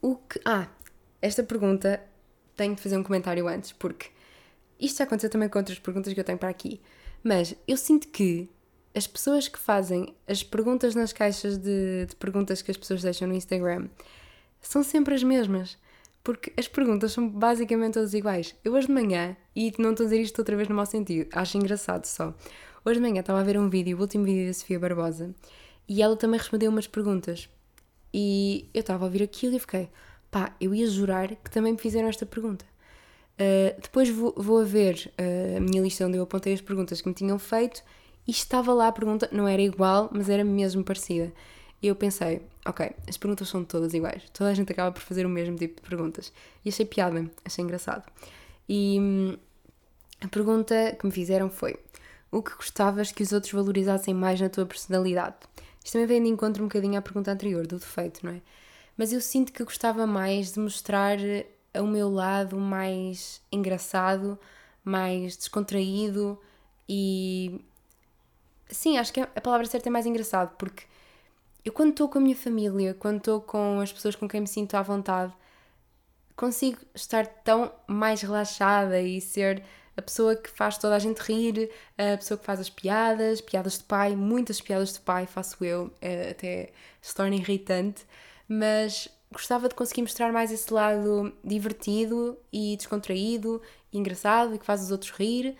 o que. Ah, esta pergunta tenho de fazer um comentário antes, porque isto já aconteceu também com outras perguntas que eu tenho para aqui. Mas eu sinto que as pessoas que fazem as perguntas nas caixas de, de perguntas que as pessoas deixam no Instagram são sempre as mesmas porque as perguntas são basicamente todas iguais. Eu hoje de manhã, e não estou a dizer isto outra vez no mau sentido, acho engraçado só. Hoje de manhã estava a ver um vídeo, o último vídeo da Sofia Barbosa, e ela também respondeu umas perguntas. E eu estava a ouvir aquilo e fiquei, pá, eu ia jurar que também me fizeram esta pergunta. Uh, depois vou, vou a ver uh, a minha lista onde eu apontei as perguntas que me tinham feito e estava lá a pergunta, não era igual, mas era mesmo parecida. E eu pensei, ok, as perguntas são todas iguais, toda a gente acaba por fazer o mesmo tipo de perguntas. E achei piada, achei engraçado. E hum, a pergunta que me fizeram foi: o que gostavas que os outros valorizassem mais na tua personalidade? Isto também vem de encontro um bocadinho à pergunta anterior, do defeito, não é? Mas eu sinto que gostava mais de mostrar o meu lado mais engraçado, mais descontraído e. Sim, acho que a palavra certa é mais engraçado, porque eu, quando estou com a minha família, quando estou com as pessoas com quem me sinto à vontade, consigo estar tão mais relaxada e ser a pessoa que faz toda a gente rir, a pessoa que faz as piadas, piadas de pai, muitas piadas de pai faço eu, é, até se torna irritante, mas gostava de conseguir mostrar mais esse lado divertido e descontraído e engraçado e que faz os outros rir,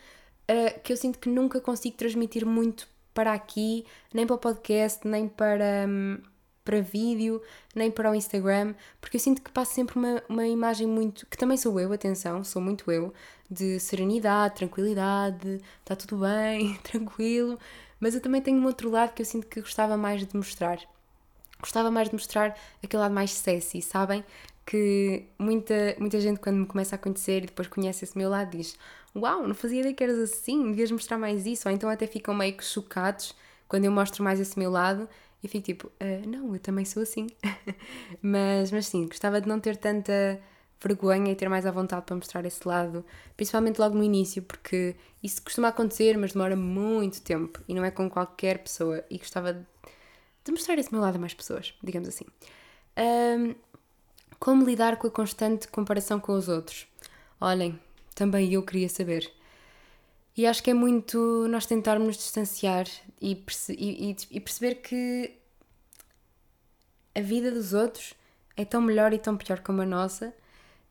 uh, que eu sinto que nunca consigo transmitir muito para aqui, nem para o podcast, nem para, hum, para vídeo, nem para o Instagram, porque eu sinto que passo sempre uma, uma imagem muito. que também sou eu, atenção, sou muito eu, de serenidade, tranquilidade, está tudo bem, tranquilo, mas eu também tenho um outro lado que eu sinto que gostava mais de mostrar. Gostava mais de mostrar aquele lado mais sexy, sabem? Que muita, muita gente, quando me começa a conhecer e depois conhece esse meu lado, diz: Uau, não fazia ideia que eras assim, devias mostrar mais isso. Ou então até ficam meio que chocados quando eu mostro mais esse meu lado e fico tipo: uh, Não, eu também sou assim. mas, mas sim, gostava de não ter tanta vergonha e ter mais à vontade para mostrar esse lado, principalmente logo no início, porque isso costuma acontecer, mas demora muito tempo e não é com qualquer pessoa. E gostava de mostrar esse meu lado a mais pessoas, digamos assim. Um, Como lidar com a constante comparação com os outros? Olhem, também eu queria saber. E acho que é muito nós tentarmos distanciar e, perce e, e, perceber que a vida dos outros é tão melhor e tão pior como a nossa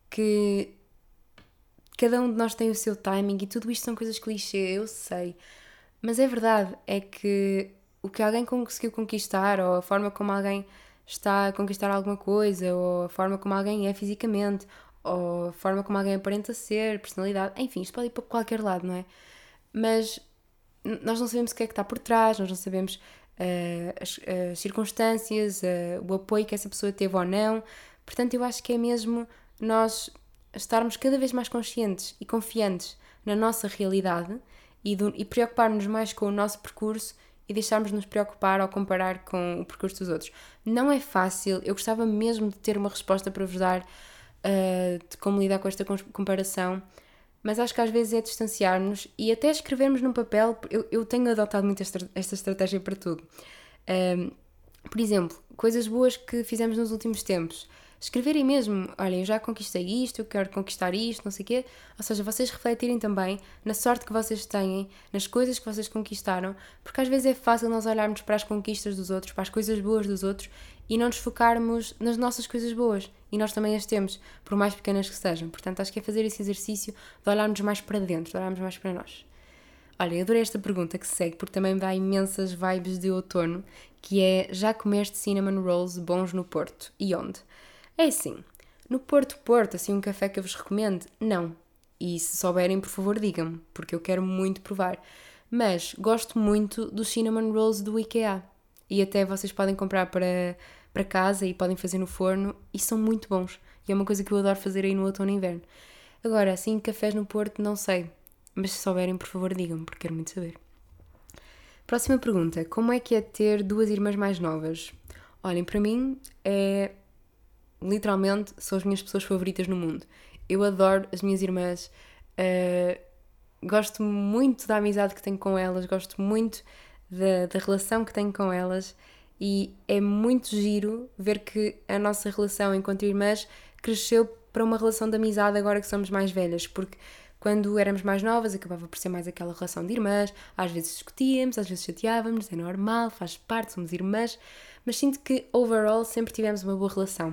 que cada um de nós tem o seu timing e tudo isto são coisas clichê, eu sei. Mas é verdade, é que o que alguém conseguiu conquistar ou a forma como alguém está a conquistar alguma coisa ou a forma como alguém é fisicamente ou a forma como alguém aparenta ser, personalidade, enfim, isto pode ir para qualquer lado, não é? Mas nós não sabemos o que é que está por trás, nós não sabemos uh, as, as, circunstâncias, uh, o apoio que essa pessoa teve ou não. Portanto, eu acho que é mesmo nós estarmos cada vez mais conscientes e confiantes na nossa realidade e, do, e preocupar-nos mais com o nosso percurso e deixarmos nos preocupar ao comparar com o percurso dos outros. Não é fácil, eu gostava mesmo de ter uma resposta para vos dar uh, de como lidar com esta comparação, mas acho que às vezes é distanciar-nos e até escrevermos num papel. Eu, eu tenho adotado muito esta, esta estratégia para tudo. Um, por exemplo, coisas boas que fizemos nos últimos tempos escreverem mesmo, olha, eu já conquistei isto, eu quero conquistar isto, não sei o quê. Ou seja, vocês refletirem também na sorte que vocês têm, nas coisas que vocês conquistaram, porque às vezes é fácil nós olharmos para as conquistas dos outros, para as coisas boas dos outros e não nos focarmos nas nossas coisas boas. E nós também as temos, por mais pequenas que sejam. Portanto, acho que é fazer esse exercício de olharmos mais para dentro, de olharmos mais para nós. Olha, eu adorei esta pergunta que segue, porque também me dá imensas vibes de outono, que é, já comeste cinnamon rolls bons no Porto? E onde? É assim, no Porto Porto, assim um café que eu vos recomendo? Não. E se souberem, por favor, digam-me, porque eu quero muito provar. Mas gosto muito dos cinnamon rolls do IKEA. E até vocês podem comprar para, para casa e podem fazer no forno e são muito bons. E é uma coisa que eu adoro fazer aí no outono e inverno. Agora, assim, cafés no Porto, não sei. Mas se souberem, por favor, digam-me, porque quero muito saber. Próxima pergunta: Como é que é ter duas irmãs mais novas? Olhem, para mim é literalmente são as minhas pessoas favoritas no mundo. Eu adoro as minhas irmãs, uh, gosto muito da amizade que tenho com elas, gosto muito da, da relação que tenho com elas e é muito giro ver que a nossa relação enquanto irmãs cresceu para uma relação de amizade agora que somos mais velhas, porque quando éramos mais novas acabava por ser mais aquela relação de irmãs, às vezes discutíamos, às vezes chateávamos, é normal, faz parte, somos irmãs, mas sinto que overall sempre tivemos uma boa relação.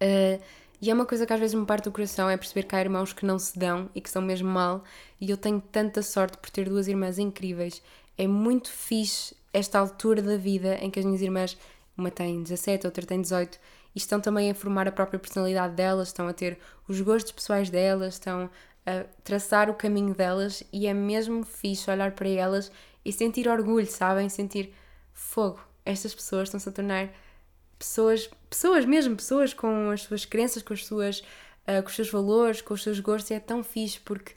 Uh, e é uma coisa que às vezes me parte do coração, é perceber que há irmãos que não se dão e que são mesmo mal, e eu tenho tanta sorte por ter duas irmãs incríveis. É muito fixe esta altura da vida em que as minhas irmãs, uma tem 17, outra tem 18, e estão também a formar a própria personalidade delas, estão a ter os gostos pessoais delas, estão a traçar o caminho delas, e é mesmo fixe olhar para elas e sentir orgulho, sabem? Sentir fogo. Estas pessoas estão-se a tornar pessoas, pessoas mesmo, pessoas com as suas crenças, com as suas, uh, com os seus valores, com os seus gostos, é tão fixe porque,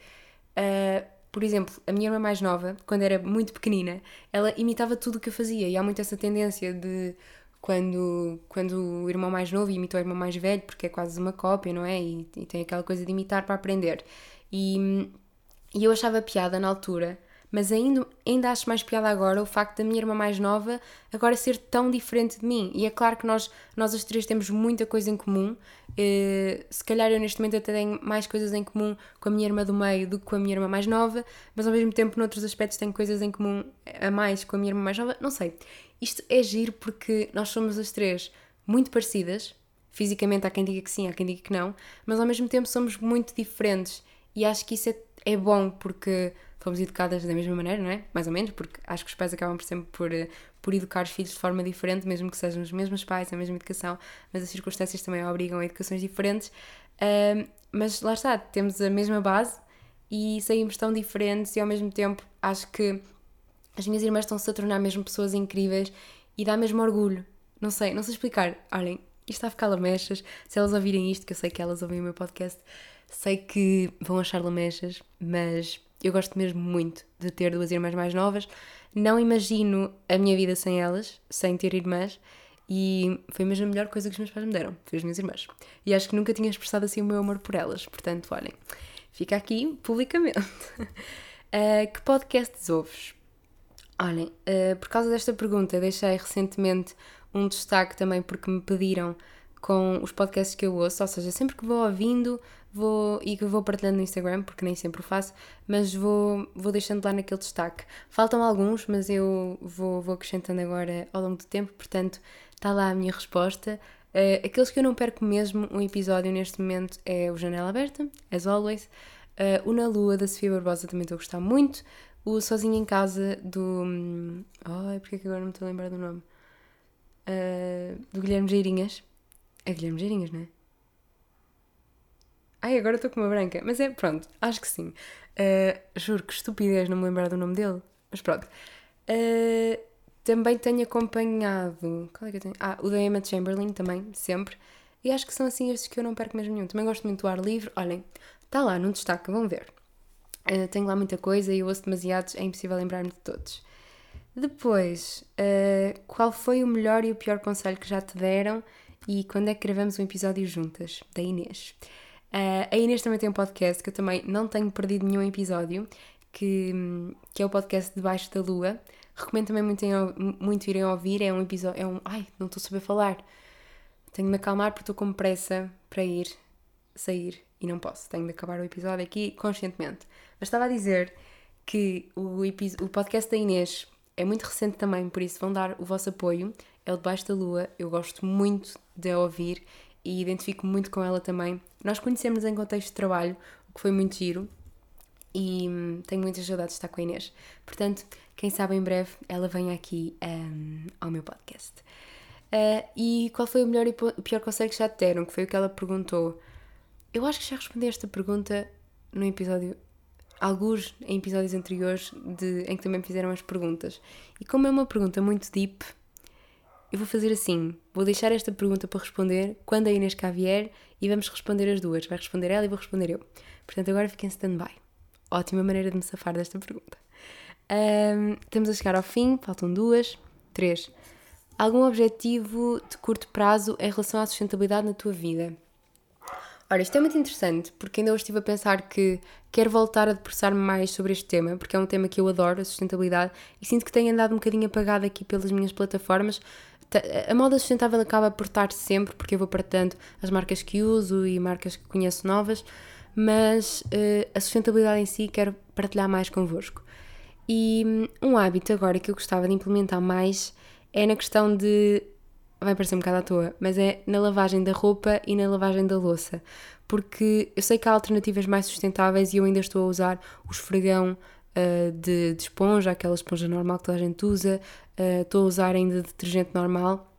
uh, por exemplo, a minha irmã mais nova, quando era muito pequenina, ela imitava tudo o que eu fazia e há muito essa tendência de quando, quando o irmão mais novo imitou o irmão mais velho, porque é quase uma cópia, não é? E, e tem aquela coisa de imitar para aprender. E, e eu achava piada na altura mas ainda, ainda acho mais piada agora o facto da minha irmã mais nova agora ser tão diferente de mim. E é claro que nós, nós as três temos muita coisa em comum. Uh, se calhar eu neste momento até tenho mais coisas em comum com a minha irmã do meio do que com a minha irmã mais nova, mas ao mesmo tempo, noutros aspectos, tenho coisas em comum a mais com a minha irmã mais nova. Não sei. Isto é giro porque nós somos as três muito parecidas. Fisicamente há quem diga que sim, há quem diga que não, mas ao mesmo tempo somos muito diferentes. E acho que isso é, é bom porque fomos educadas da mesma maneira, não é? Mais ou menos, porque acho que os pais acabam por sempre por, eh, por educar os filhos de forma diferente, mesmo que sejam os mesmos pais, a mesma educação, mas as circunstâncias também obrigam a educações diferentes. Mas lá está, temos a mesma base e saímos tão diferentes e ao mesmo tempo acho que as minhas irmãs estão-se a tornar mesmo pessoas incríveis e dá mesmo orgulho. Não sei, não sei explicar. Olhem, isto está a ficar lamechas. Se elas ouvirem isto, que eu sei que elas ouvem o meu podcast, sei que vão achar lamechas, mas eu gosto mesmo muito de ter duas irmãs mais novas. Não imagino a minha vida sem elas, sem ter irmãs. E foi mesmo a melhor coisa que os meus pais me deram, foi as minhas irmãs. E acho que nunca tinha expressado assim o meu amor por elas. Portanto, olhem, fica aqui publicamente. uh, que podcasts ouves? Olhem, uh, por causa desta pergunta, deixei recentemente um destaque também porque me pediram com os podcasts que eu ouço, ou seja, sempre que vou ouvindo vou, e que vou partilhando no Instagram, porque nem sempre o faço, mas vou, vou deixando lá naquele destaque. Faltam alguns, mas eu vou, vou acrescentando agora ao longo do tempo, portanto está lá a minha resposta. Uh, aqueles que eu não perco mesmo um episódio neste momento é o Janela Aberta, as always. Uh, o Na Lua da Sofia Barbosa também estou a gostar muito. O Sozinho em Casa do. Ai, oh, porque é que agora não me estou a lembrar do nome? Uh, do Guilherme Geirinhas. É Guilherme Geirinhas, não é? Ai, agora estou com uma branca. Mas é, pronto, acho que sim. Uh, juro que estupidez não me lembrar do nome dele. Mas pronto. Uh, também tenho acompanhado. Qual é que eu tenho? Ah, o da Emma Chamberlain também, sempre. E acho que são assim estes que eu não perco mesmo nenhum. Também gosto muito do ar livre. Olhem, está lá no destaque, vão ver. Uh, tenho lá muita coisa e eu ouço demasiados, é impossível lembrar-me de todos. Depois, uh, qual foi o melhor e o pior conselho que já te deram e quando é que gravamos um episódio juntas? Da Inês. Uh, a Inês também tem um podcast que eu também não tenho perdido nenhum episódio, que, que é o podcast Debaixo da Lua. Recomendo também muito, muito irem ouvir. É um episódio. É um. Ai, não estou a saber falar. Tenho de me acalmar porque estou com pressa para ir sair e não posso. Tenho de acabar o episódio aqui conscientemente. Mas estava a dizer que o, o podcast da Inês é muito recente também, por isso vão dar o vosso apoio. É o Debaixo da Lua. Eu gosto muito de a ouvir e identifico muito com ela também. Nós conhecemos em contexto de trabalho, o que foi muito giro, e hum, tenho muitas saudades de estar com a Inês. Portanto, quem sabe em breve ela vem aqui um, ao meu podcast. Uh, e qual foi o melhor e o pior conselho que já te deram? Que foi o que ela perguntou. Eu acho que já respondi esta pergunta no episódio, alguns em episódios anteriores de, em que também me fizeram as perguntas. E como é uma pergunta muito deep, eu vou fazer assim: vou deixar esta pergunta para responder quando a Inês cá vier e vamos responder as duas. Vai responder ela e vou responder eu. Portanto, agora fiquem em stand-by. Ótima maneira de me safar desta pergunta. Um, estamos a chegar ao fim, faltam duas, três. Algum objetivo de curto prazo em relação à sustentabilidade na tua vida? Ora, isto é muito interessante porque ainda hoje estive a pensar que quero voltar a debruçar-me mais sobre este tema, porque é um tema que eu adoro, a sustentabilidade, e sinto que tem andado um bocadinho apagado aqui pelas minhas plataformas, a moda sustentável acaba por estar sempre, porque eu vou partilhando as marcas que uso e marcas que conheço novas, mas uh, a sustentabilidade em si quero partilhar mais convosco. E um, um hábito agora que eu gostava de implementar mais é na questão de. Vai parecer um bocado à toa, mas é na lavagem da roupa e na lavagem da louça. Porque eu sei que há alternativas mais sustentáveis e eu ainda estou a usar o esfregão uh, de, de, esponja, aquela esponja normal que toda a gente usa, uh, estou a usar ainda detergente normal.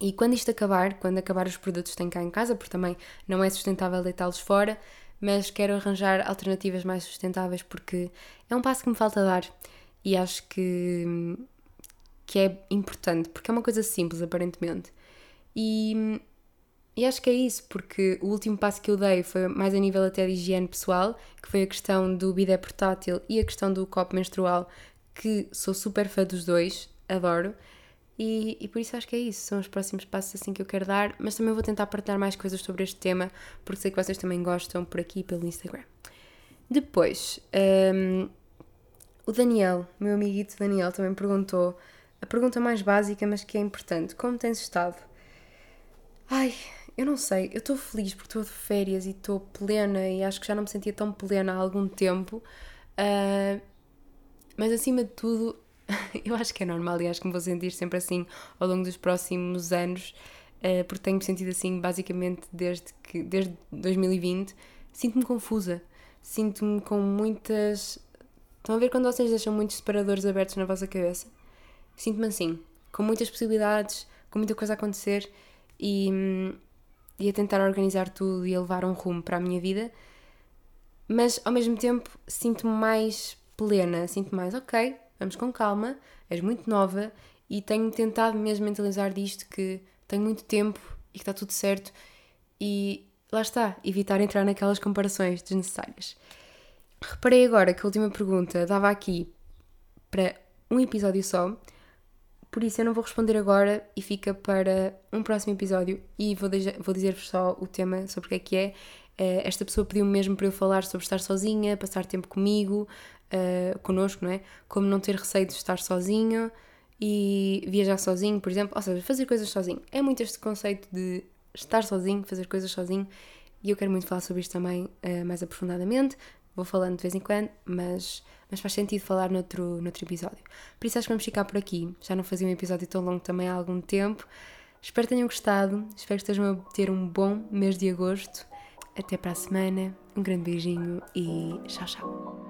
E quando isto acabar, quando acabar os produtos que tenho cá em casa, porque também não é sustentável deitá-los fora, mas quero arranjar alternativas mais sustentáveis porque é um passo que me falta dar e acho que, que é importante, porque é uma coisa simples aparentemente. E e acho que é isso, porque o último passo que eu dei foi mais a nível até de higiene pessoal, que foi a questão do bidé portátil e a questão do copo menstrual, que sou super fã dos dois, adoro. E, e por isso acho que é isso, são os próximos passos assim que eu quero dar, mas também vou tentar partilhar mais coisas sobre este tema, porque sei que vocês também gostam por aqui pelo Instagram. Depois, um, o Daniel, meu amiguito Daniel, também perguntou a pergunta mais básica, mas que é importante: como tens estado? Ai, eu não sei, eu estou feliz porque estou de férias e estou plena e acho que já não me sentia tão plena há algum tempo. Uh, mas acima de tudo, eu acho que é normal e acho que me vou sentir sempre assim ao longo dos próximos anos, uh, porque tenho-me sentido assim basicamente desde, que, desde 2020. Sinto-me confusa, sinto-me com muitas. Estão a ver quando vocês deixam muitos separadores abertos na vossa cabeça? Sinto-me assim, com muitas possibilidades, com muita coisa a acontecer e, hum, e a tentar organizar tudo e a levar um rumo para a minha vida, mas ao mesmo tempo sinto-me mais plena, sinto-me mais ok, vamos com calma, és muito nova e tenho tentado mesmo mentalizar disto que tenho muito tempo e que está tudo certo e lá está, evitar entrar naquelas comparações desnecessárias. Reparei agora que a última pergunta dava aqui para um episódio só, por isso eu não vou responder agora e fica para um próximo episódio e vou, vou dizer-vos só o tema sobre o que é que é. Uh, esta pessoa pediu-me mesmo para eu falar sobre estar sozinha, passar tempo comigo, uh, connosco, não é? Como não ter receio de estar sozinho e viajar sozinho, por exemplo. Ou seja, fazer coisas sozinho. É muito este conceito de estar sozinho, fazer coisas sozinho. E eu quero muito falar sobre isto também uh, mais aprofundadamente. Vou falando de vez em quando, mas, mas faz sentido falar noutro, noutro episódio. Por isso acho que vamos ficar por aqui. Já não fazia um episódio tão longo também há algum tempo. Espero que tenham gostado. Espero que estejam a ter um bom mês de agosto. Até para a semana. Um grande beijinho e tchau, tchau.